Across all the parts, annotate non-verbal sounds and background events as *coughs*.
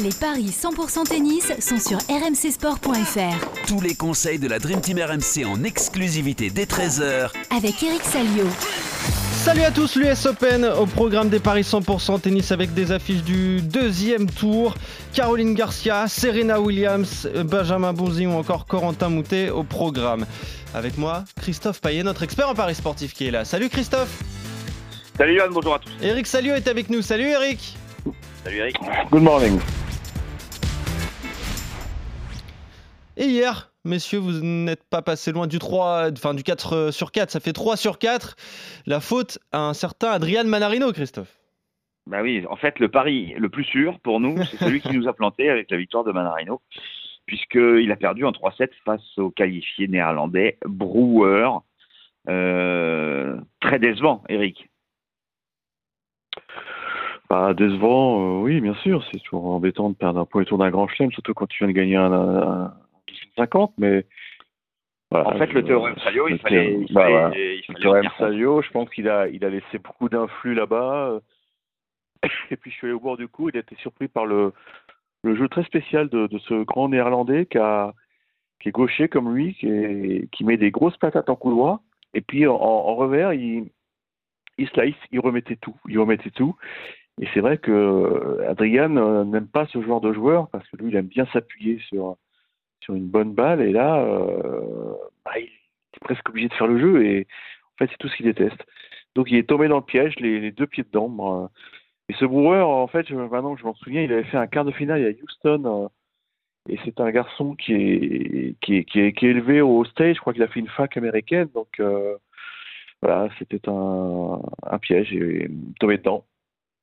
Les paris 100% tennis sont sur rmcsport.fr. Tous les conseils de la Dream Team RMC en exclusivité dès 13h Avec Eric Salio. Salut à tous, l'US Open au programme des paris 100% tennis avec des affiches du deuxième tour. Caroline Garcia, Serena Williams, Benjamin Bonzi ou encore Corentin Moutet au programme. Avec moi, Christophe Payet, notre expert en paris sportif qui est là. Salut Christophe Salut Yann, bonjour à tous. Eric Salio est avec nous. Salut Eric Salut Eric. Good morning. Et hier, messieurs, vous n'êtes pas passé loin du 3, enfin du 4 sur 4, ça fait 3 sur 4. La faute à un certain Adrian Manarino, Christophe. Bah oui, en fait, le pari le plus sûr pour nous, c'est celui qui nous a planté avec la victoire de Manarino, puisqu'il a perdu en 3-7 face au qualifié néerlandais Brouwer. Euh, très décevant, Eric. Bah, décevant, euh, oui, bien sûr. C'est toujours embêtant de perdre un premier tour d'un grand chelem, surtout quand tu viens de gagner un, un, 50, mais. Voilà, en fait, le théorème Salio, il fallait. Il bah, fallait, voilà. il fallait le théorème je pense qu'il a, il a laissé beaucoup d'influx là-bas. *coughs* Et puis, je suis allé au bord du coup, il a été surpris par le, le jeu très spécial de, de ce grand néerlandais qui, a, qui est gaucher comme lui, qui, est, qui met des grosses patates en couloir. Et puis, en, en revers, il, il slice, il remettait tout. Il remettait tout. Et c'est vrai que Adrian euh, n'aime pas ce genre de joueur parce que lui, il aime bien s'appuyer sur, sur une bonne balle. Et là, euh, bah, il est presque obligé de faire le jeu. Et en fait, c'est tout ce qu'il déteste. Donc, il est tombé dans le piège, les, les deux pieds dedans. Et ce Brewer, en fait, maintenant que je m'en souviens, il avait fait un quart de finale à Houston. euh, et c'est un garçon qui est, qui, est, qui, est, qui est élevé au stage. Je crois qu'il a fait une fac américaine. Donc, euh, voilà, c'était un, un piège. Et tombé dedans.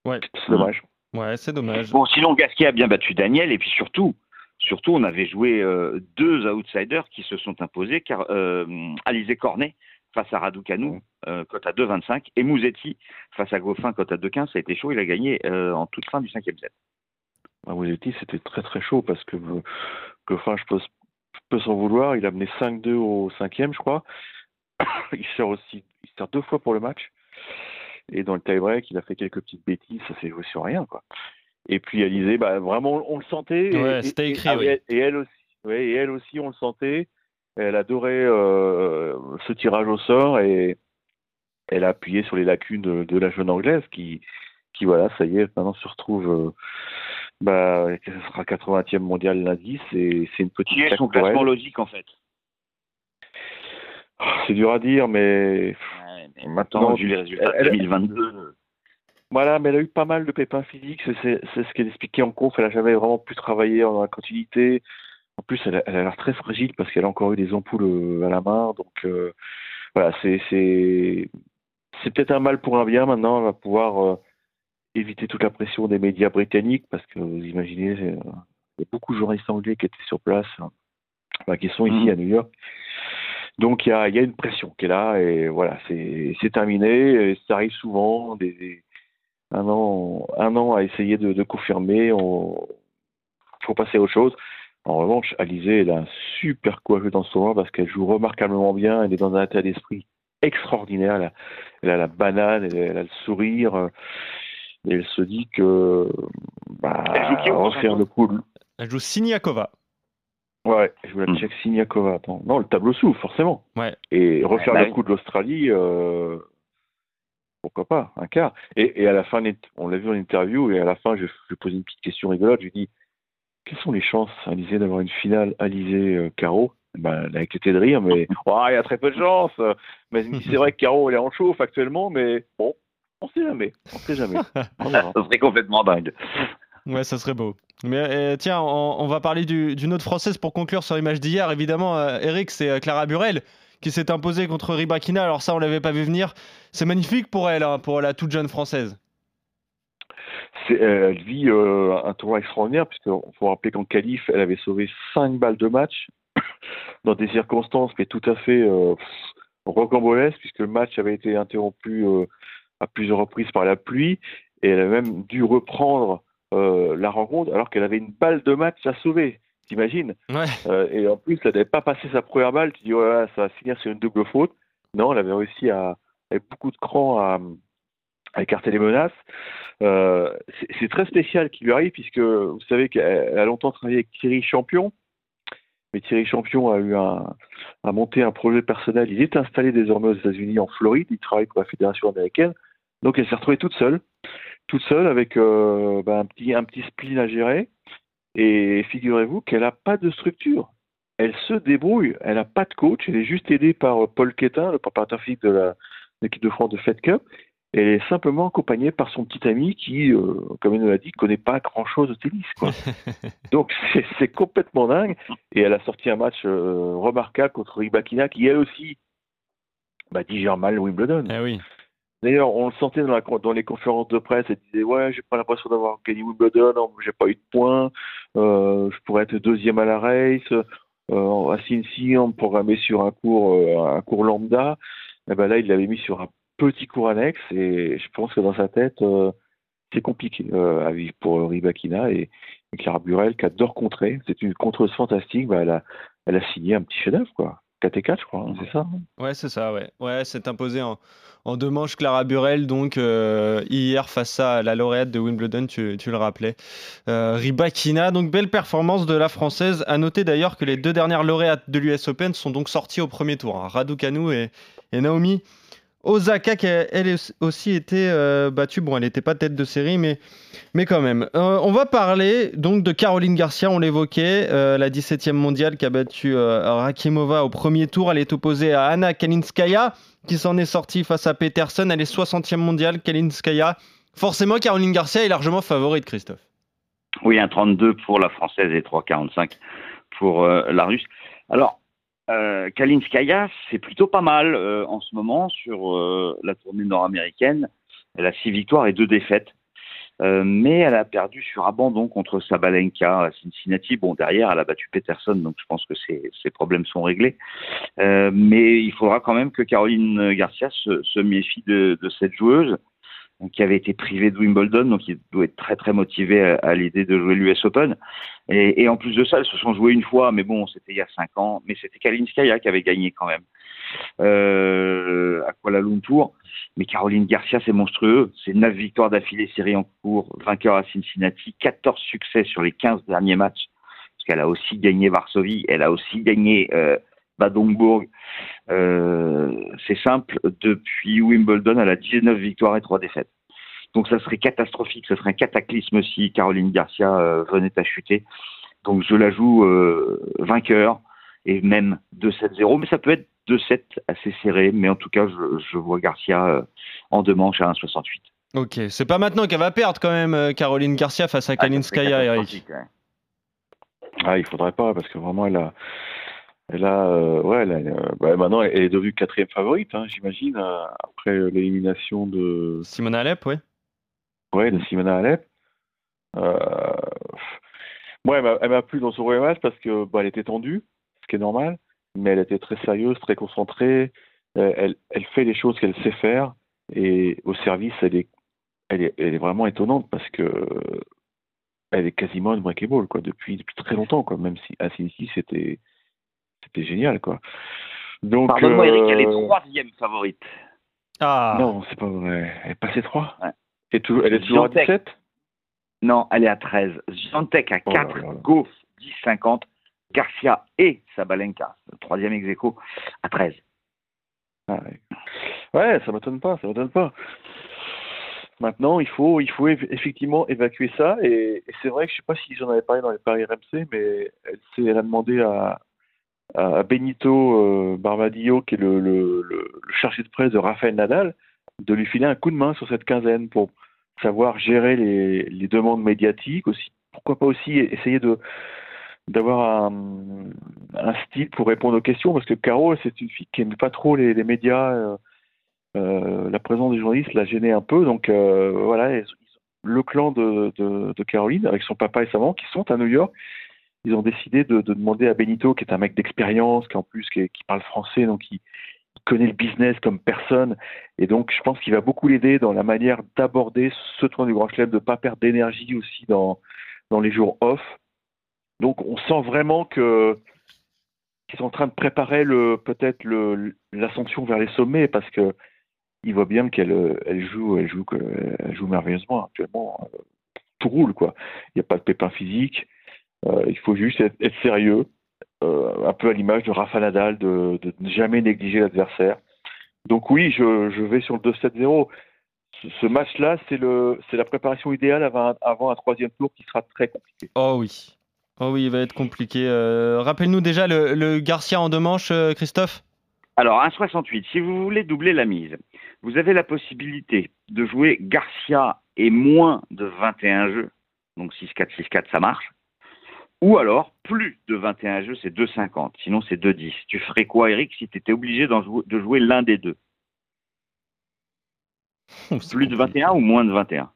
Ouais. C'est dommage. Ouais, c'est dommage. Bon, sinon, Gasquet a bien battu Daniel, et puis surtout, surtout on avait joué euh, deux outsiders qui se sont imposés, car euh, Alizé Cornet face à Raducanu, euh, cote à 2,25, et Mouzetti face à Goffin, cote à 2,15, ça a été chaud, il a gagné en toute fin du cinquième set. À Mouzetti, c'était très très chaud parce que Goffin, je peux, je peux s'en vouloir, il a mené 5-2 au cinquième, je crois. *coughs* il sert aussi, il sert deux fois pour le match. Et dans le tie-break, il a fait quelques petites bêtises, ça s'est joué sur rien, quoi. Et puis Alizé, bah, vraiment, on le sentait. et- Ouais, c'était écrit, ah, oui. et, et elle aussi, ouais, et elle aussi, on le sentait. Elle adorait euh, ce tirage au sort et elle a appuyé sur les lacunes de, de la jeune anglaise qui, qui voilà, ça y est, maintenant se retrouve. euh, bah, ce sera 80e mondial lundi, c'est c'est une petite Qui est son classement logique, en fait? C'est dur à dire, mais Ouais, mais Maintenant, vu les résultats de elle- 2022, Voilà, mais elle a eu pas mal de pépins physiques, c'est- ce qu'elle expliquait en conf, elle a jamais vraiment pu travailler dans la continuité. En plus, elle a l'air très fragile parce qu'elle a encore eu des ampoules euh, à la main, donc euh, voilà, c'est c'est c'est peut-être un mal pour un bien. Maintenant, elle va pouvoir euh, éviter toute la pression des médias britanniques parce que vous imaginez, euh, il y a beaucoup de journalistes anglais qui étaient sur place, hein, qui sont ici Mhm. à New York. Donc il y a, il y a une pression qui est là et voilà, c'est c'est terminé. Et ça arrive souvent, des, des- un an, un an à essayer de, de confirmer. On faut passer à autre chose. En revanche, Alizé, elle a un super coup à jouer dans ce tournoi parce qu'elle joue remarquablement bien. Elle est dans un état d'esprit extraordinaire. Elle a, elle a la banane, elle, elle a le sourire. euh, Et elle se dit que bah, Elle joue qui le coup. Elle joue Siniakova. Ouais, je voulais Hmm. la Tchèque Siniakova. Attends. Non, le tableau s'ouvre, forcément. Ouais. Et refaire bah le coup de l'Australie, euh, pourquoi pas, un quart. Et, et à la fin, on l'a vu en interview, et à la fin, je, je posé une petite question rigolote. Je lui dis Quelles sont les chances, Alizé, d'avoir une finale Alizé-Caro ben, Elle a éclaté de rire, mais *laughs* Oh, il y a très peu de chances. Mais c'est vrai que Caro, elle est en chauffe actuellement, mais bon, on sait jamais. On sait jamais. *laughs* On ça serait complètement dingue. Ouais, ça serait beau. Mais euh, tiens, on, on va parler du- d'une autre française pour conclure sur l'image d'hier. Évidemment, euh, Eric, c'est euh, Clara Burel qui s'est imposée contre Ribakina. Alors ça, on l'avait pas vu venir. C'est magnifique pour elle, hein, pour la toute jeune française. Euh, elle vit euh, un tournoi extraordinaire, puisqu'il faut rappeler qu'en qualif, elle avait sauvé 5 balles de match *clears throat* dans des circonstances mais tout à fait euh, rocambolesques, puisque le match avait été interrompu euh, à plusieurs reprises par la pluie, et elle a même dû reprendre la rencontre alors qu'elle avait une balle de match à sauver. T'imagines Ouais. Euh, Et en plus, elle n'avait pas passé sa première balle. Tu dis, là là, ça va finir sur une double faute. Non, elle avait réussi à, avec beaucoup de cran à, à écarter les menaces. Euh, c'est très spécial qui lui arrive, puisque vous savez qu'elle a longtemps travaillé avec Thierry Champion. Mais Thierry Champion a eu un, a monté un projet personnel. Il est installé désormais aux États-Unis, en Floride. Il travaille pour la fédération américaine. Donc elle s'est retrouvée toute seule, toute seule avec euh, ben, un petit un petit spleen à gérer. Et figurez-vous qu'elle n'a pas de structure. Elle se débrouille. Elle n'a pas de coach. Elle est juste aidée par Paul Quétin, le préparateur physique de l'équipe de France de Fed Cup elle est simplement accompagnée par son petit ami qui, euh, comme il nous l'a dit, connaît pas grand-chose au tennis. Quoi. *laughs* Donc c'est complètement dingue. Et elle a sorti un match euh, remarquable contre Ribakina, qui elle aussi bah, digère mal Wimbledon. Eh oui. D'ailleurs, on le sentait dans, la, les conférences de presse. Elle disait ouais, j'ai pas l'impression d'avoir gagné Wimbledon, j'ai pas eu de points, euh, je pourrais être deuxième à la race. à Cincy, on me programmait sur un cours, un cours lambda. Et eh ben là, il l'avait mis sur un petit cours annexe et je pense que dans sa tête, euh, c'est compliqué euh, à vivre pour Ribakina et, Clara Burel qui adore contrer. C'est une contreuse fantastique. Bah, elle, a, elle a signé un petit chef-d'œuvre, quoi. 4 et 4, je crois, hein, c'est ça hein. Ouais, c'est ça, ouais. Ouais, c'est imposé en, deux manches Clara Burel, donc euh, hier face à la lauréate de Wimbledon, tu, tu le rappelais. Ribakina, donc belle performance de la française. À noter d'ailleurs que les deux dernières lauréates de l'US Open sont donc sorties au premier tour, hein. Raducanu et, et Naomi Osaka, qui elle aussi été euh, battue. Bon, elle n'était pas tête de série, mais, mais quand même. Euh, on va parler donc de Caroline Garcia, on l'évoquait, euh, la 17e mondiale qui a battu Rakimova au premier tour. Elle est opposée à Anna Kalinskaya, qui s'en est sortie face à Peterson. Elle est 60e mondiale, Kalinskaya. Forcément, Caroline Garcia est largement favorite, Christophe. Oui, un 32 pour la française et 3,45 pour la russe. Alors, euh, Kalinskaya, c'est plutôt pas mal euh, en ce moment sur euh, la tournée nord-américaine. Elle a six victoires et deux défaites. Mais elle a perdu sur abandon contre Sabalenka à Cincinnati. Bon, derrière, elle a battu Peterson, donc je pense que ses, problèmes sont réglés. mais il faudra quand même que Caroline Garcia se, méfie de, cette joueuse qui avait été privé de Wimbledon, donc il doit être très très motivé à, l'idée de jouer l'US Open. Et, en plus de ça, elles se sont jouées une fois, mais bon, c'était il y a cinq ans, mais c'était Kalinskaya qui avait gagné quand même euh, à Kuala Lumpur. Mais Caroline Garcia, c'est monstrueux. C'est neuf victoires d'affilée série en cours, vainqueur à Cincinnati, 14 succès sur les 15 derniers matchs, parce qu'elle a aussi gagné Varsovie, elle a aussi gagné euh, Badongbourg. Euh, c'est simple, depuis Wimbledon, elle a 19 victoires et 3 défaites. Donc ça serait catastrophique, ça serait un cataclysme si Caroline Garcia euh, venait à chuter. Donc je la joue euh, vainqueur et même 2-7-0, mais ça peut être 2-7 assez serré, mais en tout cas je, vois Garcia en deux manches à 1-68. Ok, c'est pas maintenant qu'elle va perdre quand même Caroline Garcia face à ah, Kalinskaya, Eric. Ah, il faudrait pas, parce que vraiment elle a, elle a, euh, ouais, elle euh, bah, maintenant, elle est devenue quatrième favorite, hein, j'imagine, euh, après l'élimination de. Simona Alep, oui. Ouais, de Simona Alep. Moi, elle m'a plu dans son premier match parce que bah, elle était tendue, ce qui est normal, mais elle était très sérieuse, très concentrée. Elle, elle fait les choses qu'elle sait faire et au service, elle est, elle est, elle est vraiment étonnante parce que elle est quasiment unbreakable quoi depuis depuis très longtemps quoi. Même si à c'était c'était génial, quoi. Donc, Pardonne-moi, Eric, elle est euh, troisième favorite. Ah. Non, c'est pas vrai. Elle est passée 3 ouais. Et Elle est toujours à 17 Non, elle est à 13. Giantec à 4, oh Goff 10-50, Garcia et Sabalenka, le troisième ex à 13. Ah, ouais. ouais, ça m'étonne pas, ça m'étonne pas. Maintenant, il faut, il faut effectivement évacuer ça. Et, c'est vrai que je sais pas si j'en avais parlé dans les paris RMC, mais elle, elle a demandé à, à Benito euh, Barbadillo, qui est le, chargé de presse de Rafael Nadal, de lui filer un coup de main sur cette quinzaine pour savoir gérer les, demandes médiatiques aussi. Pourquoi pas aussi essayer de d'avoir un, style pour répondre aux questions parce que Caro c'est une fille qui n'aime pas trop les, médias euh, euh, la présence des journalistes l'a gêné un peu donc voilà le clan de, Caroline avec son papa et sa maman qui sont à New York ils ont décidé de, demander à Benito, qui est un mec d'expérience, qui en plus qui, parle français, donc qui connaît le business comme personne, et donc je pense qu'il va beaucoup l'aider dans la manière d'aborder ce tournoi du Grand Chelem, de ne pas perdre d'énergie aussi dans, dans les jours off. Donc on sent vraiment qu'ils sont en train de préparer le peut-être l'ascension vers les sommets parce que il voit bien qu'elle elle joue, elle joue, elle joue merveilleusement actuellement. Euh, tout roule quoi. Il n'y a pas de pépin physique. Euh, il faut juste être, sérieux, un peu à l'image de Rafa Nadal, de, ne jamais négliger l'adversaire. Donc oui, je, je, vais sur le 2-7-0. Ce, match-là, c'est la préparation idéale avant, avant un troisième tour qui sera très compliqué. Oh oui, oh oui, il va être compliqué. Rappelle-nous déjà le, le, Garcia en deux manches, Christophe. Alors 1,68. Si vous voulez doubler la mise, vous avez la possibilité de jouer Garcia et moins de 21 jeux. Donc 6-4, 6-4, ça marche. Ou alors, plus de 21 jeux, c'est 2,50. Sinon, c'est 2,10. Tu ferais quoi, Eric, si tu étais obligé de jouer l'un des deux? *laughs* Plus de 21 ou moins de 21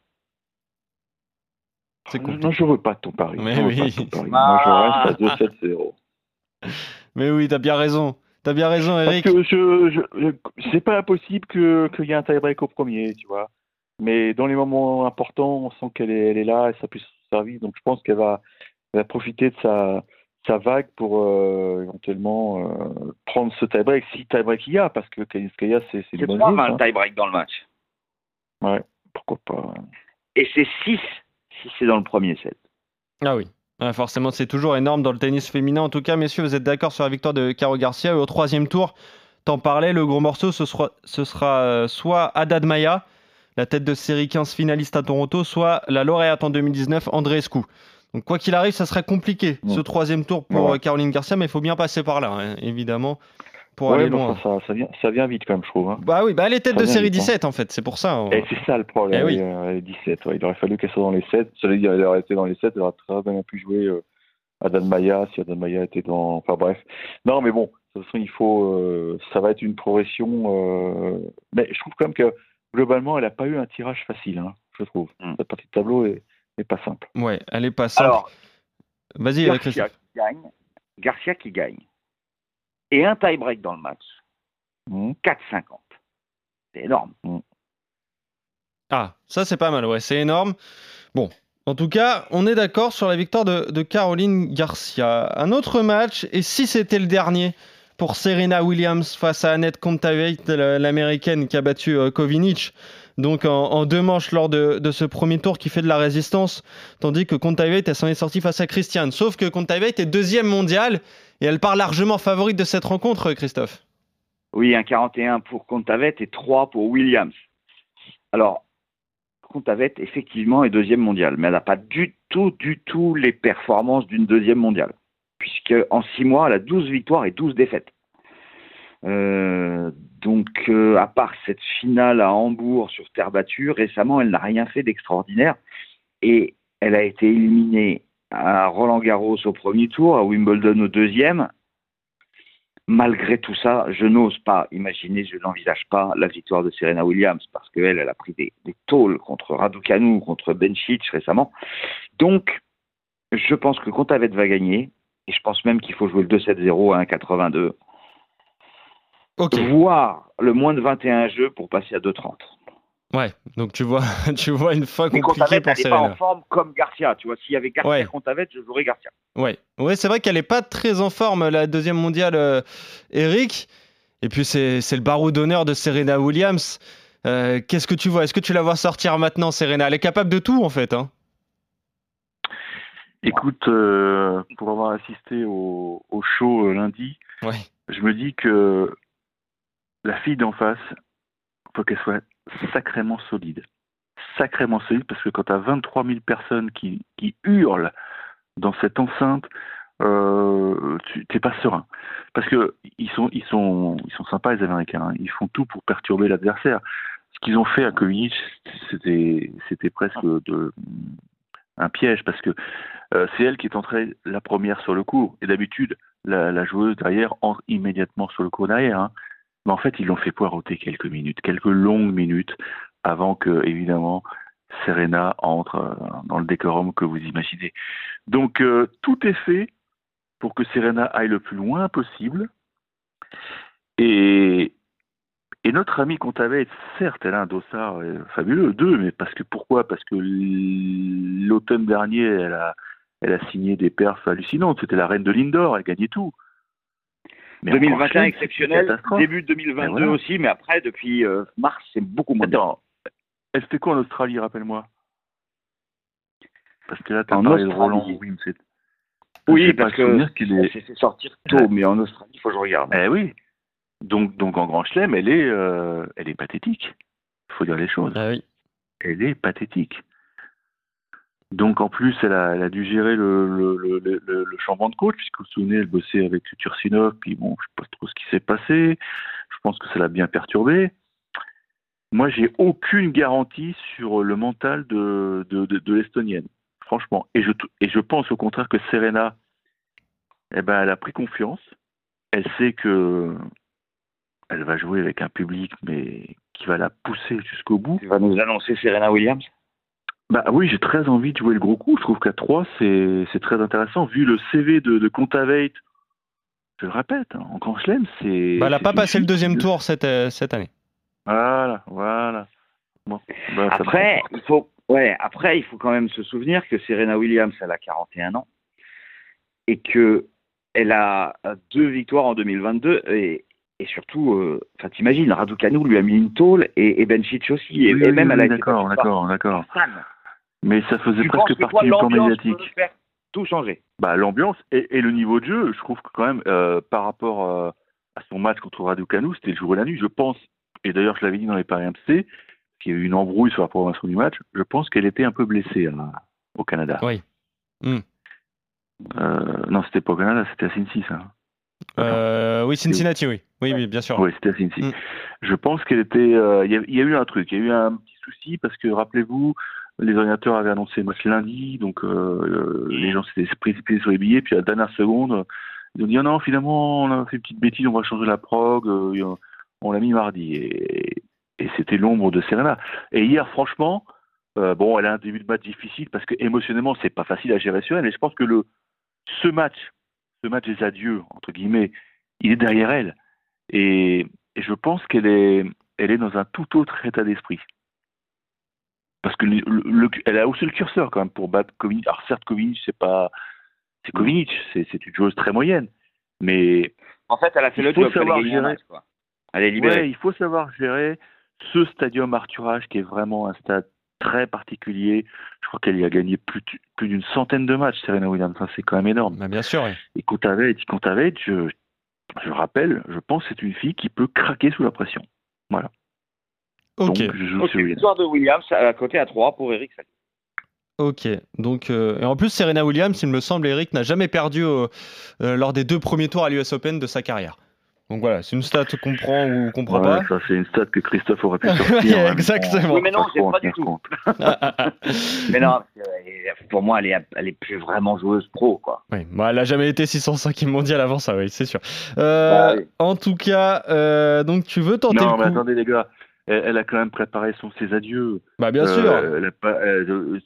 C'est Non, je veux pas ton pari. Mais oui. *laughs* Moi, je reste à 2-7-0. *laughs* Mais oui, t'as bien raison. T'as bien raison, Eric. Parce que je, je, c'est pas impossible qu'il y ait un tie-break au premier, tu vois. Mais dans les moments importants, on sent qu'elle est, elle est là et ça peut se servir. Donc je pense qu'elle va, va profiter de sa, sa vague pour euh, éventuellement euh, prendre ce tie-break, si tie-break il y a, parce que Kaliskaya, c'est une bonne pas mal hein. tie-break dans le match. Ouais, pourquoi pas. Et c'est 6 si c'est dans le premier set. Ah oui forcément, c'est toujours énorme dans le tennis féminin. En tout cas, messieurs, vous êtes d'accord sur la victoire de Caro Garcia. au troisième tour, t'en parlais, le gros morceau, ce sera, ce sera euh, soit Haddad Maya, la tête de série 15 finaliste à Toronto, soit la lauréate en 2019, Andreescu. Donc, quoi qu'il arrive, ça serait compliqué, ce troisième tour pour euh, Caroline Garcia, mais il faut bien passer par là, hein, évidemment pour aller loin. Ça, vient, ça, vient, vite quand même, je trouve. Hein. Bah oui, bah elle est tête de série 17 en fait, c'est pour ça. Et c'est ça le problème, eh oui. 17. il aurait fallu qu'elle soit dans les 7. Cela dit, elle aurait été dans les 7, elle aurait très bien pu jouer euh, Adam Maya, si Adam Maya était dans. Enfin bref. Non, mais bon, de toute façon, il faut. Euh, ça va être une progression. Euh... Mais je trouve quand même que globalement, elle n'a pas eu un tirage facile, hein, je trouve. Mm. Cette partie de tableau est, pas simple. Ouais, elle est pas simple. Alors, Vas-y, Garcia qui gagne. Garcia qui gagne et un tie-break dans le match. 4,50. Mmh. C'est énorme. Mmh. Ah, ça c'est pas mal, ouais, c'est énorme. Bon, en tout cas, on est d'accord sur la victoire de, Caroline Garcia. Un autre match, et si c'était le dernier pour Serena Williams face à Annette Kontaveit, l'américaine qui a battu euh, Kovinic, donc en, deux manches lors de, ce premier tour qui fait de la résistance, tandis que Kontaveit, elle s'en est sortie face à Christiane. Sauf que Kontaveit est deuxième mondial et elle part largement favorite de cette rencontre, Christophe. Oui, un 41 pour Contavet et 3 pour Williams. Alors, Contavet, effectivement, est deuxième mondiale, mais elle n'a pas du tout, du tout les performances d'une deuxième mondiale. Puisque en six mois, elle a 12 victoires et 12 défaites. Euh, donc, euh, à part cette finale à Hambourg sur terre battue, récemment, elle n'a rien fait d'extraordinaire. Et elle a été éliminée à Roland Garros au premier tour, à Wimbledon au deuxième. Malgré tout ça, je n'ose pas imaginer, je n'envisage pas la victoire de Serena Williams parce qu'elle, elle a pris des, des tôles contre Raducanu, contre Bencic récemment. Donc, je pense que Contavet va gagner et je pense même qu'il faut jouer le 2-7-0 à 1-82. Okay. Voire le moins de 21 jeux pour passer à 2-30. Ouais, donc tu vois, *laughs* tu vois une fois compliquée pour Serena. pas en forme comme Garcia, tu vois. S'il y avait Garcia ouais. Contaveit, je jouerais Garcia. Ouais, ouais c'est vrai qu'elle n'est pas très en forme, la deuxième mondiale, euh, Eric. Et puis c'est le barreau d'honneur de Serena Williams. Euh, qu'est-ce que tu vois? Est-ce que tu la vois sortir maintenant, Serena? Elle est capable de tout, en fait. Hein Écoute, euh, pour avoir assisté au, au show lundi, ouais. je me dis que la fille d'en face, faut qu'elle soit sacrément solide. Sacrément solide parce que quand tu as 23 000 personnes qui, hurlent dans cette enceinte, euh, tu n'es pas serein. Parce que ils sont, ils sympas les Américains. Hein. Ils font tout pour perturber l'adversaire. Ce qu'ils ont fait à Kovinic, c'était, presque un piège parce que euh, c'est elle qui est entrée la première sur le cours. Et d'habitude, la, la, joueuse derrière entre immédiatement sur le cours derrière. Hein. Mais en fait, ils l'ont fait poireauter quelques minutes, quelques longues minutes, avant que, évidemment, Serena entre euh, dans le décorum que vous imaginez. Donc, euh, tout est fait pour que Serena aille le plus loin possible. Et, notre amie Contaveit, certes, elle a un dossard euh, fabuleux, deux, mais parce que pourquoi? Parce que l'automne dernier, elle a, elle a signé des perfs hallucinantes. C'était la reine de l'Indoor, elle gagnait tout. Mais en 2021 Grand Chelem, c'est exceptionnel, début de 2022 Et voilà. aussi, mais après, depuis euh, mars, c'est beaucoup moins. Attends, elle fait quoi en Australie, rappelle-moi? Parce que là, tu as En parlé de. Roland Wim. c'est- Oui, parce que qu'il est. fait sortir tôt, mais en Australie, il faut que je regarde. Eh oui. Donc, donc en Grand Chelem, elle est, euh, elle est pathétique. Il faut dire les choses. Ah oui. Elle est pathétique. Donc en plus, elle a, elle a dû gérer le, le, le, le, le- changement de coach, puisque vous vous souvenez, elle bossait avec Turcinov, puis bon, je sais pas trop ce qui s'est passé. Je pense que ça l'a bien perturbé. Moi, j'ai aucune garantie sur le mental de l'Estonienne, franchement. Et je, et je pense au contraire que Serena, eh ben, elle a pris confiance. Elle sait que elle va jouer avec un public, mais qui va la pousser jusqu'au bout. Tu vas nous annoncer Serena Williams? Bah oui, j'ai très envie de jouer le gros coup. Je trouve qu'à 3, c'est c'est très intéressant. Vu le CV de, de Contaveit, je le répète, hein, en Grand Chelem, c'est. Bah, elle n'a pas passé le deuxième tour cette, euh, cette année. Voilà, voilà. Bon, bah, Après, il faut, ouais, après, il faut quand même se souvenir que Serena Williams, elle a 41 ans et que elle a deux victoires en 2022 et, et surtout, euh, enfin, t'imagines, Raducanu lui a mis une tôle et, et Bencic aussi et, Oui, et oui, même oui, elle a été d'accord, battue par d'accord, d'accord. Mais ça faisait Tu presque partie du plan médiatique. faire tout changer? Bah, l'ambiance et, et le niveau de jeu, je trouve que quand même, euh, par rapport euh, à son match contre Raducanu, c'était le jour et la nuit. Je pense, et d'ailleurs je l'avais dit dans les paris MC, qu'il y a eu une embrouille sur la programmation du match. Je pense qu'elle était un peu blessée hein, au Canada. Oui. Hmm. Euh, non, c'était pas au Canada, c'était à Cincy, ça. Euh, oui, Cincinnati, oui. Oui, oui, bien sûr. Oui, c'était à Cincy. Mm. Je pense qu'elle était. euh, y, il y a eu un truc, il y a eu un petit souci parce que rappelez-vous, les ordinateurs avaient annoncé le match lundi, donc euh, euh, les gens s'étaient précipités sur les billets, puis à la dernière seconde, ils ont dit ah non, finalement, on a fait une petite bêtise, on va changer la prog, euh, on l'a mis mardi. Et, et c'était l'ombre de Serena. Et hier, franchement, euh, bon, elle a un début de match difficile parce que émotionnellement, c'est pas facile à gérer sur elle, mais je pense que le, ce match, ce match des adieux, entre guillemets, il est derrière elle. Et, et je pense qu'elle est, elle est dans un tout autre état d'esprit. Parce que le, le- le- elle a haussé le curseur quand même pour battre Kovinic. Alors certes, Kovinic, c'est pas, c'est Kovinic, c'est, une joueuse très moyenne. Mais En fait, elle a fait le a savoir gérer. match, quoi. Elle est libérée. ouais, il faut savoir gérer ce stadium Arthurage qui est vraiment un stade très particulier. Je crois qu'elle y a gagné plus, d'une centaine de matchs, Serena Williams. Ça, c'est quand même énorme. Bah, bien sûr, oui. Et Contaveit, Contaveit, je, je rappelle, je pense que c'est une fille qui peut craquer sous la pression. Ok. Donc, je joue Ok, sur Williams. victoire de Williams à côté à 3 pour Eric Salio. Ok, donc euh, et en plus Serena Williams, il me semble, Eric n'a jamais perdu euh, euh, lors des deux premiers tours à l'US Open de sa carrière. Donc voilà, c'est une stat qu'on prend ou qu'on prend Ouais, ça, c'est une stat que Christophe aurait pu *laughs* sortir. Hein, mais exactement. bon, Oui, mais non, pas c'est pas du tout. pas. *laughs* Mais non, pour moi, elle est, elle est plus vraiment joueuse pro, quoi. Oui, bon, elle n'a jamais été 605 mondial avant ça, oui, c'est sûr. Euh, Bah oui. En tout cas, euh, donc tu veux tenter Non, le mais coup attendez, les gars, elle, elle a quand même préparé son, ses adieux. Bah bien Euh, sûr. elle a pas- elle- euh,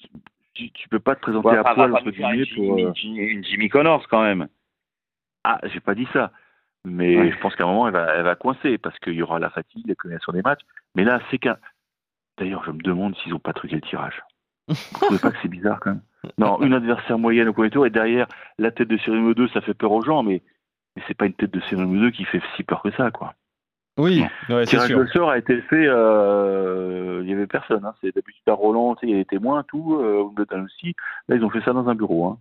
tu, tu peux pas te présenter Ouais, à poil, entre guillemets, une, pour. Jimmy- euh, Jimmy- une Jimmy Connors, quand même. Ah, j'ai pas dit ça. Mais Ouais. je pense qu'à un moment, elle va, elle va coincer parce qu'il y aura la fatigue, la connaissance des matchs. Mais là, c'est qu'un. D'ailleurs, je me demande s'ils ont pas truqué le tirage. *laughs* Vous trouvez pas que c'est bizarre quand même Non, une adversaire moyenne au premier tour et derrière la tête de Cyril 2, ça fait peur aux gens, mais, mais c'est pas une tête de Cyril 2 qui fait si peur que ça, quoi. Oui, ouais, Le c'est sûr. de sort a été fait, euh, il y avait personne. Hein. C'est d'habitude à Roland, il y a des témoins, tout, euh, Wimbledon aussi. Là, ils ont fait ça dans un bureau. Hein.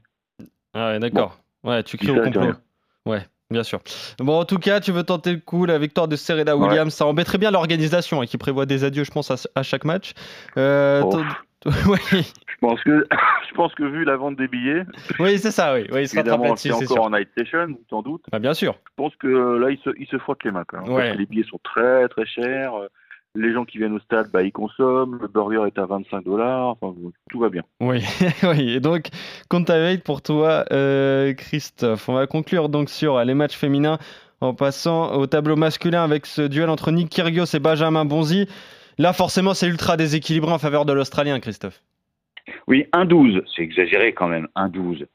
Ah ouais, d'accord. Ouais, tu Dis cries au complot. Ouais, bien sûr. Bon, en tout cas, tu veux tenter le coup, la victoire de Serena Ouais. Williams, ça embêterait bien l'organisation hein, qui prévoit des adieux, je pense, à, à chaque match. Euh, Oh. *laughs* oui, Je pense que, *laughs* je pense que vu la vente des billets, oui c'est ça, oui. oui il se rattrape évidemment, là-dessus, c'est encore sûr. en night session, sans doute. Bah, bien sûr. Je pense que là, ils se, ils se frottent les mains quand même. Ouais. Les billets sont très très chers. Les gens qui viennent au stade, bah, ils consomment. Le burger est à 25 dollars. Enfin, tout va bien. Oui, *laughs* oui. Et donc, Contaveit pour toi, euh, Christophe. On va conclure donc sur les matchs féminins en passant au tableau masculin avec ce duel entre Nick Kyrgios et Benjamin Bonzi. Là, forcément, c'est ultra déséquilibré en faveur de l'Australien, Christophe. Oui, 1-12, c'est exagéré quand même, 1-12.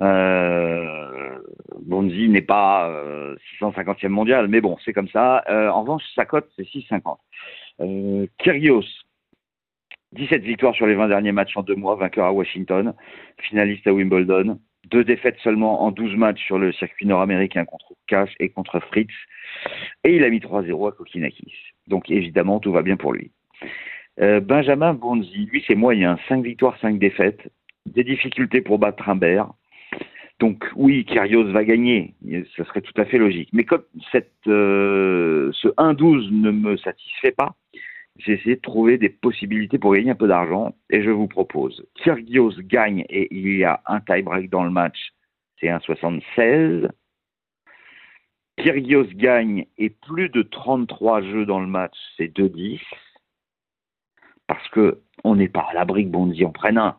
Euh, Bonzi n'est pas euh, 650e mondial, mais bon, c'est comme ça. Euh, en revanche, sa cote, c'est 6,50. Euh, Kyrgios, 17 victoires sur les 20 derniers matchs en deux mois, vainqueur à Washington, finaliste à Wimbledon, deux défaites seulement en 12 matchs sur le circuit nord-américain contre Cash et contre Fritz. Et il a mis 3-0 à Kokinakis. Donc évidemment, tout va bien pour lui. Euh, Benjamin Bonzi, lui, c'est moyen. 5 victoires, 5 défaites. Des difficultés pour battre Humbert. Donc oui, Kyrgios va gagner, ce serait tout à fait logique. Mais comme euh, ce 1-12 ne me satisfait pas, j'ai essayé de trouver des possibilités pour gagner un peu d'argent et je vous propose. Kyrgios gagne et il y a un tie-break dans le match, c'est 1,76. Kyrgios gagne et plus de 33 jeux dans le match, c'est 2,10. Parce que on n'est pas à l'abri que Bondy en prenne un.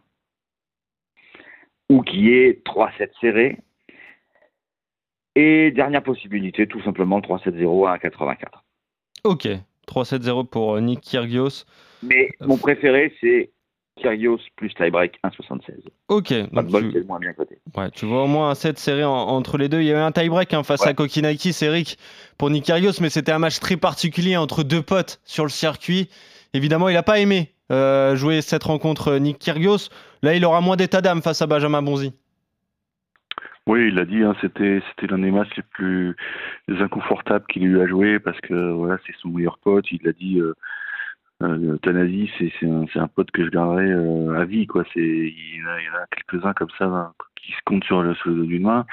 Ou qui est 3-7 serré. Et dernière possibilité, tout simplement le 3-7-0 à 1,84. Ok, 3-7-0 pour euh, Nick Kyrgios. Mais mon préféré, c'est Kyrgios plus tiebreak 1,76. Ok. Pas de donc bol, tu... le moins bien coté. Ouais, tu vois au moins un 7 serré en- entre les deux. Il y avait un tie-break hein, face Ouais. à Kokinakis, Eric, pour Nick Kyrgios, mais c'était un match très particulier entre deux potes sur le circuit. Évidemment, il n'a pas aimé euh, jouer cette rencontre, euh, Nick Kyrgios. Là, il aura moins d'état d'âme face à Benjamin Bonzi. Oui, il l'a dit, hein, c'était c'était l'un des matchs les plus inconfortables qu'il a eu à jouer parce que voilà, c'est son meilleur pote. Il l'a dit, euh, euh, Tanasi, c'est un, pote que je garderai euh, à vie, il y en a, quelques-uns comme ça hein, qui se comptent sur le, doigt d'une main.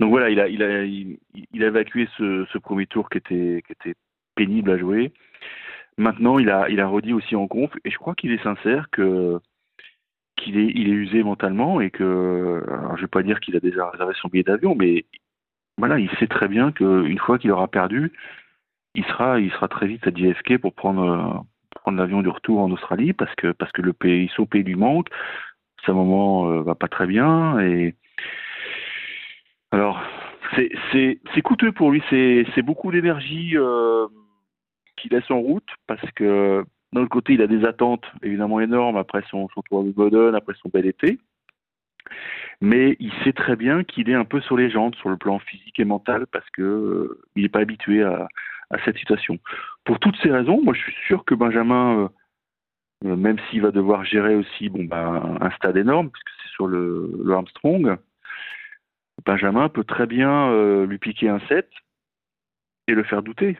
Donc voilà, il a évacué ce, premier tour qui était pénible à jouer. Maintenant, il a redit aussi en conf et je crois qu'il est sincère qu'il est, usé mentalement et que, alors je vais pas dire qu'il a déjà réservé son billet d'avion, mais il sait très bien qu'une fois qu'il aura perdu, il sera, il sera très vite à JFK pour prendre, prendre l'avion du retour en Australie parce que, parce que le pays, son pays lui manque, sa maman euh, va pas très bien et alors c'est, coûteux pour lui, c'est, beaucoup d'énergie euh, qu'il laisse en route parce que d'un côté, il a des attentes évidemment énormes après son, son tour de Wimbledon, après son bel été. Mais il sait très bien qu'il est un peu sur les jambes sur le plan physique et mental parce que euh, il n'est pas habitué à, cette situation. Pour toutes ces raisons, moi je suis sûr que Benjamin, euh, euh, même s'il va devoir gérer aussi bon, ben, un stade énorme, puisque c'est sur le, Armstrong, Benjamin peut très bien euh, lui piquer un set et le faire douter.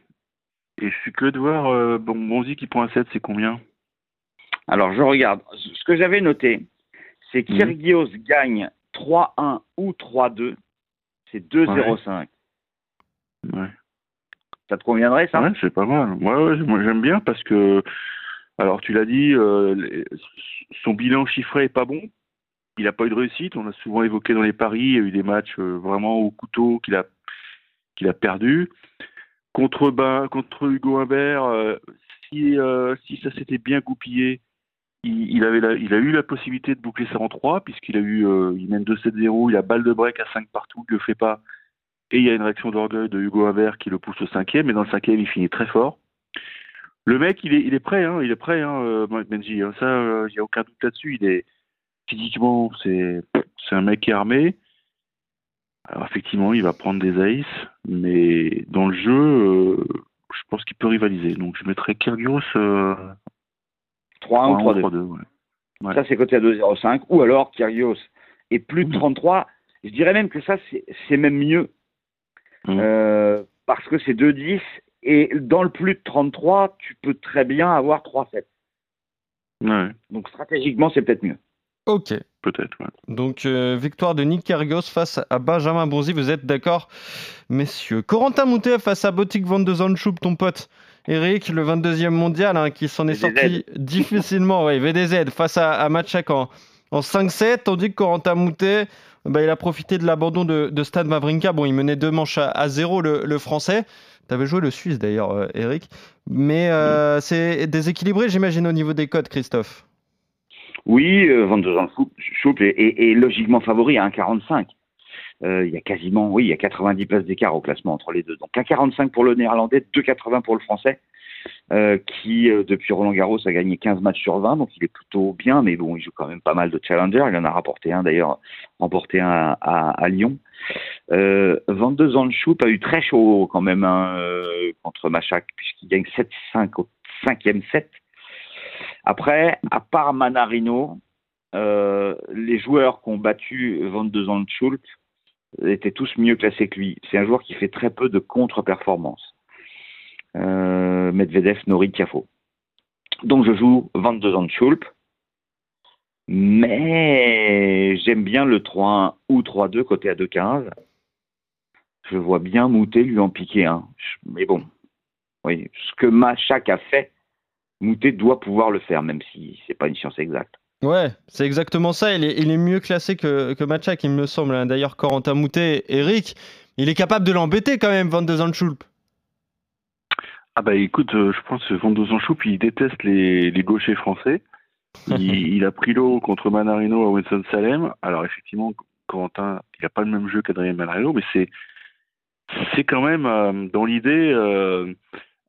Et je suis que de voir, bon, Bonzi qui prend un set, c'est combien? Alors, je regarde. Ce que j'avais noté, c'est Mhm. Kyrgios gagne 3-1 ou 3-2. C'est 2-0-5. Ouais. Ça te conviendrait, ça? Ouais, c'est pas mal. Ouais, ouais, moi j'aime bien parce que, alors tu l'as dit, euh, son bilan chiffré est pas bon. Il n'a pas eu de réussite. On a souvent évoqué dans les paris, il y a eu des matchs euh, vraiment au couteau qu'il a, qu'il a perdu. Contre, ben, contre Hugo Humbert, euh, si, si ça s'était bien goupillé, il, avait il a eu la possibilité de boucler ça en 3, puisqu'il a eu, euh, il mène 2-7-0, il a balle de break à 5 partout, il le fait pas. Et il y a une réaction d'orgueil de Hugo Humbert qui le pousse au cinquième, et dans le cinquième, il finit très fort. Le mec, il est, il est prêt, hein, il est prêt, hein, euh, Benji. hein. Ça, il n'y a aucun doute là-dessus. Il est physiquement, c'est, c'est un mec qui armé. Alors effectivement, il va prendre des aces, mais dans le jeu, euh, je pense qu'il peut rivaliser. Donc je mettrais Kyrgios euh, 3-1 ou 3-2. 3-2. Ouais. Ouais. Ça, c'est coté à 2-0-5. Ou alors, Kyrgios est plus de Mhm. 33. Je dirais même que ça, c'est même mieux. Mhm. Euh, parce que c'est 2-10. Et dans le plus de 33, tu peux très bien avoir 3-7. Ouais, Donc, stratégiquement, c'est peut-être mieux. Ok. peut-être. ouais. Donc, euh, victoire de Nick Kyrgios face à Benjamin Bonzi. Vous êtes d'accord, messieurs Corentin Moutet face à Botic Van de ton pote. Eric, le 22e mondial, hein, qui s'en est sorti *laughs* difficilement. Ouais, VDZ face à, à Matchak en, en 5-7, tandis que Corentin Moutet, bah, il a profité de l'abandon de, de Stan Wawrinka. Bon, il menait deux manches à, à zéro, le, le français. Tu avais joué le Suisse d'ailleurs, euh, Eric. Mais euh, c'est déséquilibré, j'imagine, au niveau des codes, Christophe. Oui, euh, Van de Zandschoup est, est- est logiquement favori à 1,45. Euh, il y a quasiment, oui, il y a 90 places d'écart au classement entre les deux. Donc 1,45 pour le néerlandais, 2,80 pour le français, euh, qui euh, depuis Roland Garros a gagné 15 matchs sur 20, donc il est plutôt bien, mais bon, il joue quand même pas mal de challenger. Il en a rapporté un d'ailleurs, remporté un à, Lyon. Euh, de a eu très chaud quand même hein, contre Machak, puisqu'il gagne 7-5 au cinquième set. Après, à part Manarino, les joueurs qui ont battu 22 ans de étaient tous mieux classés que lui. C'est un joueur qui fait très peu de contre-performances. Euh, Medvedev, Nori, Tiafo. Donc je joue 22 ans de Schultz. Mais j'aime bien le 3-1 ou 3-2 côté à 2-15. Je vois bien Moutet lui en piquer un. Mais bon, oui, ce que Machak a fait, Moutet doit pouvoir le faire, même si c'est pas une science exacte. Ouais, c'est exactement ça. Il est, il est mieux classé que, que Machak, il me semble. hein. D'ailleurs, Corentin Moutet, Eric, il est capable de l'embêter quand même, Van de Zandschulp. Ah bah écoute, euh, je pense que Van de Zandschulp, il déteste les, les gauchers français. Il, *laughs* il a pris l'eau contre Manarino à Winston-Salem. Alors effectivement, Corentin, il n'a pas le même jeu qu'Adrien Manarino, mais c'est c'est quand même euh, dans l'idée euh,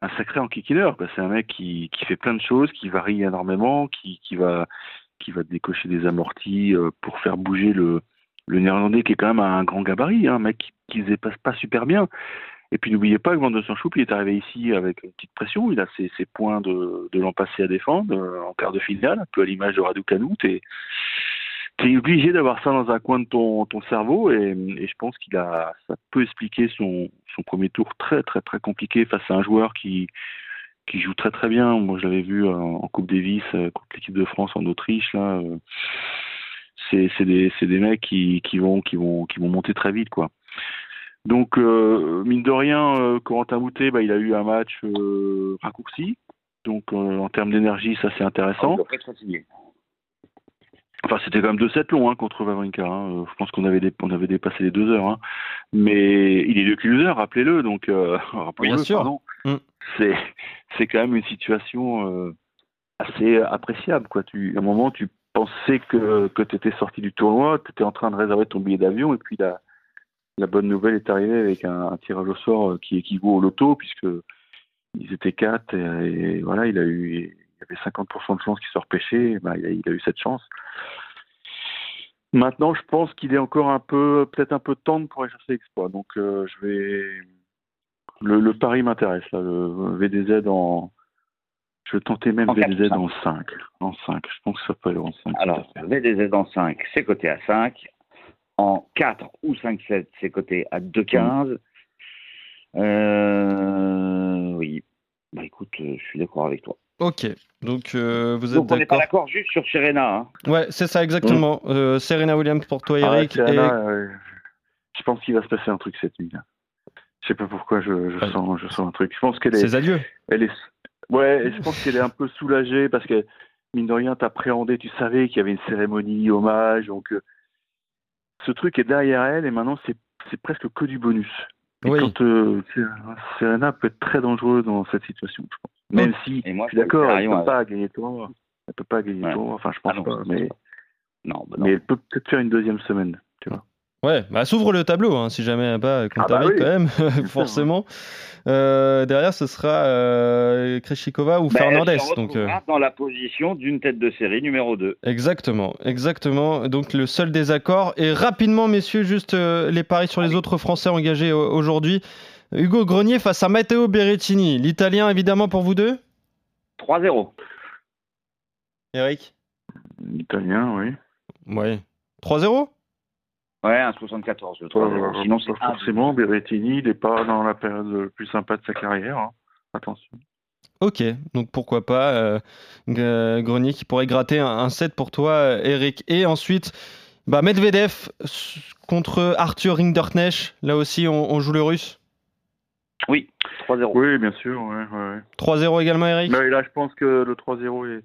un sacré enquiquineur. quoi. C'est un mec qui, qui fait plein de choses, qui varie énormément, qui, qui va qui va décocher des amortis euh, pour faire bouger le, le néerlandais qui est quand même un grand gabarit, hein, un mec qui, qui se dépasse pas super bien. Et puis n'oubliez pas que Van de Sanchoup, il est arrivé ici avec une petite pression, il a ses, points de, de l'an passé à défendre euh, en quart de finale, un peu à l'image de Raducanu. T'es es obligé d'avoir ça dans un coin de ton, ton cerveau et, et je pense qu'il a ça peut expliquer son, son premier tour très très très compliqué face à un joueur qui qui joue très très bien. Moi, je l'avais vu en Coupe Davis euh, contre l'équipe de France en Autriche. Là, euh, c'est c'est des c'est des mecs qui qui vont qui vont qui vont monter très vite quoi. Donc euh, mine de rien, euh, Corentin Moutet, bah, il a eu un match euh, raccourci. Donc euh, en termes d'énergie, ça c'est intéressant. Fatigué. Enfin, c'était quand même 2-7 long hein, contre Wawrinka. Hein. Je pense qu'on avait, dé- on avait dépassé les deux heures. Hein. Mais il est de loser, rappelez-le. Donc, euh, *laughs* rappelez-le, Bien sûr. pardon. C'est, c'est quand même une situation euh, assez appréciable. Quoi. À un moment, tu pensais que, que tu étais sorti du tournoi, tu étais en train de réserver ton billet d'avion, et puis la, bonne nouvelle est arrivée avec un, tirage au sort euh, qui équivaut au loto, puisque ils étaient quatre, et, voilà, il a eu, il y avait 50% de chances qu'il soit repêché, ben, il, a, il a eu cette chance. Maintenant, je pense qu'il est encore un peu, peut-être un peu tendre pour aller chercher l'exploit. Donc, euh, je vais. Le, le pari m'intéresse, là. Le VDZ en. Je vais tenter même En VDZ cinq. en 5. En 5. Je pense que ça peut aller en 5. Alors, VDZ en 5, c'est coté à 5. En 4 ou 5-7, c'est coté à 2,15. Euh, oui. Bah écoute, euh, je suis d'accord avec toi. Ok, donc euh, vous êtes Donc on n'est pas d'accord d'accord juste sur Serena. Hein. Ouais, c'est ça exactement. Euh, Serena Williams pour toi, Ah, Eric. Serena, et- euh, je pense qu'il va se passer un truc cette nuit. là. Je sais pas pourquoi je, je Ouais. sens, je sens un truc. Je pense qu'elle est, Ses adieux. elle est, ouais, et je pense qu'elle est un peu soulagée parce que mine de rien, t'appréhendais, tu savais qu'il y avait une cérémonie hommage, donc euh, ce truc est derrière elle et maintenant c'est, c'est presque que du bonus. Et Oui. quand euh, Serena peut être très dangereuse dans cette situation, je pense. Même si, Et moi, je suis d'accord, elle Rayon, peut euh, pas gagner le tournoi. Elle peut pas gagner Ouais. le tournoi. Enfin, je pense ah non, pas. Mais. Non, bah non. mais elle peut peut-être faire une deuxième semaine. Ouais, bah s'ouvre le tableau, hein, si jamais bat contre Ah bah oui, quand même, *laughs* *laughs* forcément. Euh, derrière, ce sera euh, Krejcikova ou Bah, Fernandez. elle se Donc, euh, dans la position d'une tête de série numéro 2. exactement, exactement. Donc le seul désaccord. Et rapidement, messieurs, juste euh, les paris sur les autres Français engagés euh, aujourd'hui. Hugo Grenier face à Matteo Berrettini. L'italien, évidemment, pour vous deux? 3-0. Eric? Italien, oui. Ouais. 3-0 Ouais, un 74, le Pas, 3-0. Sinon, c'est pas 1 forcément. Berrettini, il n'est pas dans la période la plus sympa de sa carrière. hein. Attention. Ok, donc pourquoi pas euh, Grenier qui pourrait gratter un, un 7 pour toi, euh, Eric. Et ensuite, bah, Medvedev contre Arthur Rinderknecht. Là aussi, on, on joue le russe? Oui, 3-0. Oui, bien sûr. Ouais, ouais, ouais. 3-0 également, Eric? Mais là, je pense que le 3-0 est,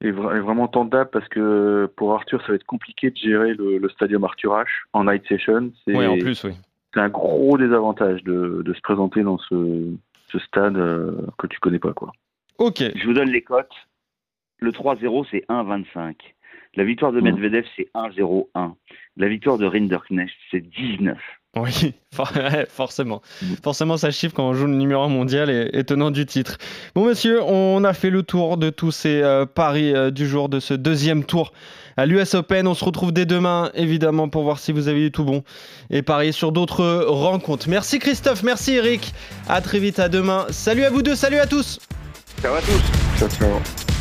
est, vra- est vraiment tentable parce que pour Arthur, ça va être compliqué de gérer le, le stadium Arthur H en night session. C'est Oui, en plus, oui. c'est un gros désavantage de, de se présenter dans ce, ce stade euh, que tu connais pas. quoi. Ok, Je vous donne les cotes. Le 3-0, c'est 1,25. La victoire de Mm. Medvedev, c'est 1,01. La victoire de Rinderknecht, c'est 19. Oui, *laughs* for- ouais, forcément. Forcément, ça chiffre quand on joue le numéro 1 mondial et, et tenant du titre. Bon, messieurs, on a fait le tour de tous ces euh, paris euh, du jour de ce deuxième tour à l'US Open. On se retrouve dès demain, évidemment, pour voir si vous avez eu tout bon et parier sur d'autres rencontres. Merci Christophe, merci Eric. À très vite, à demain. Salut à vous deux, salut à tous. Ciao à tous. Ciao, ciao.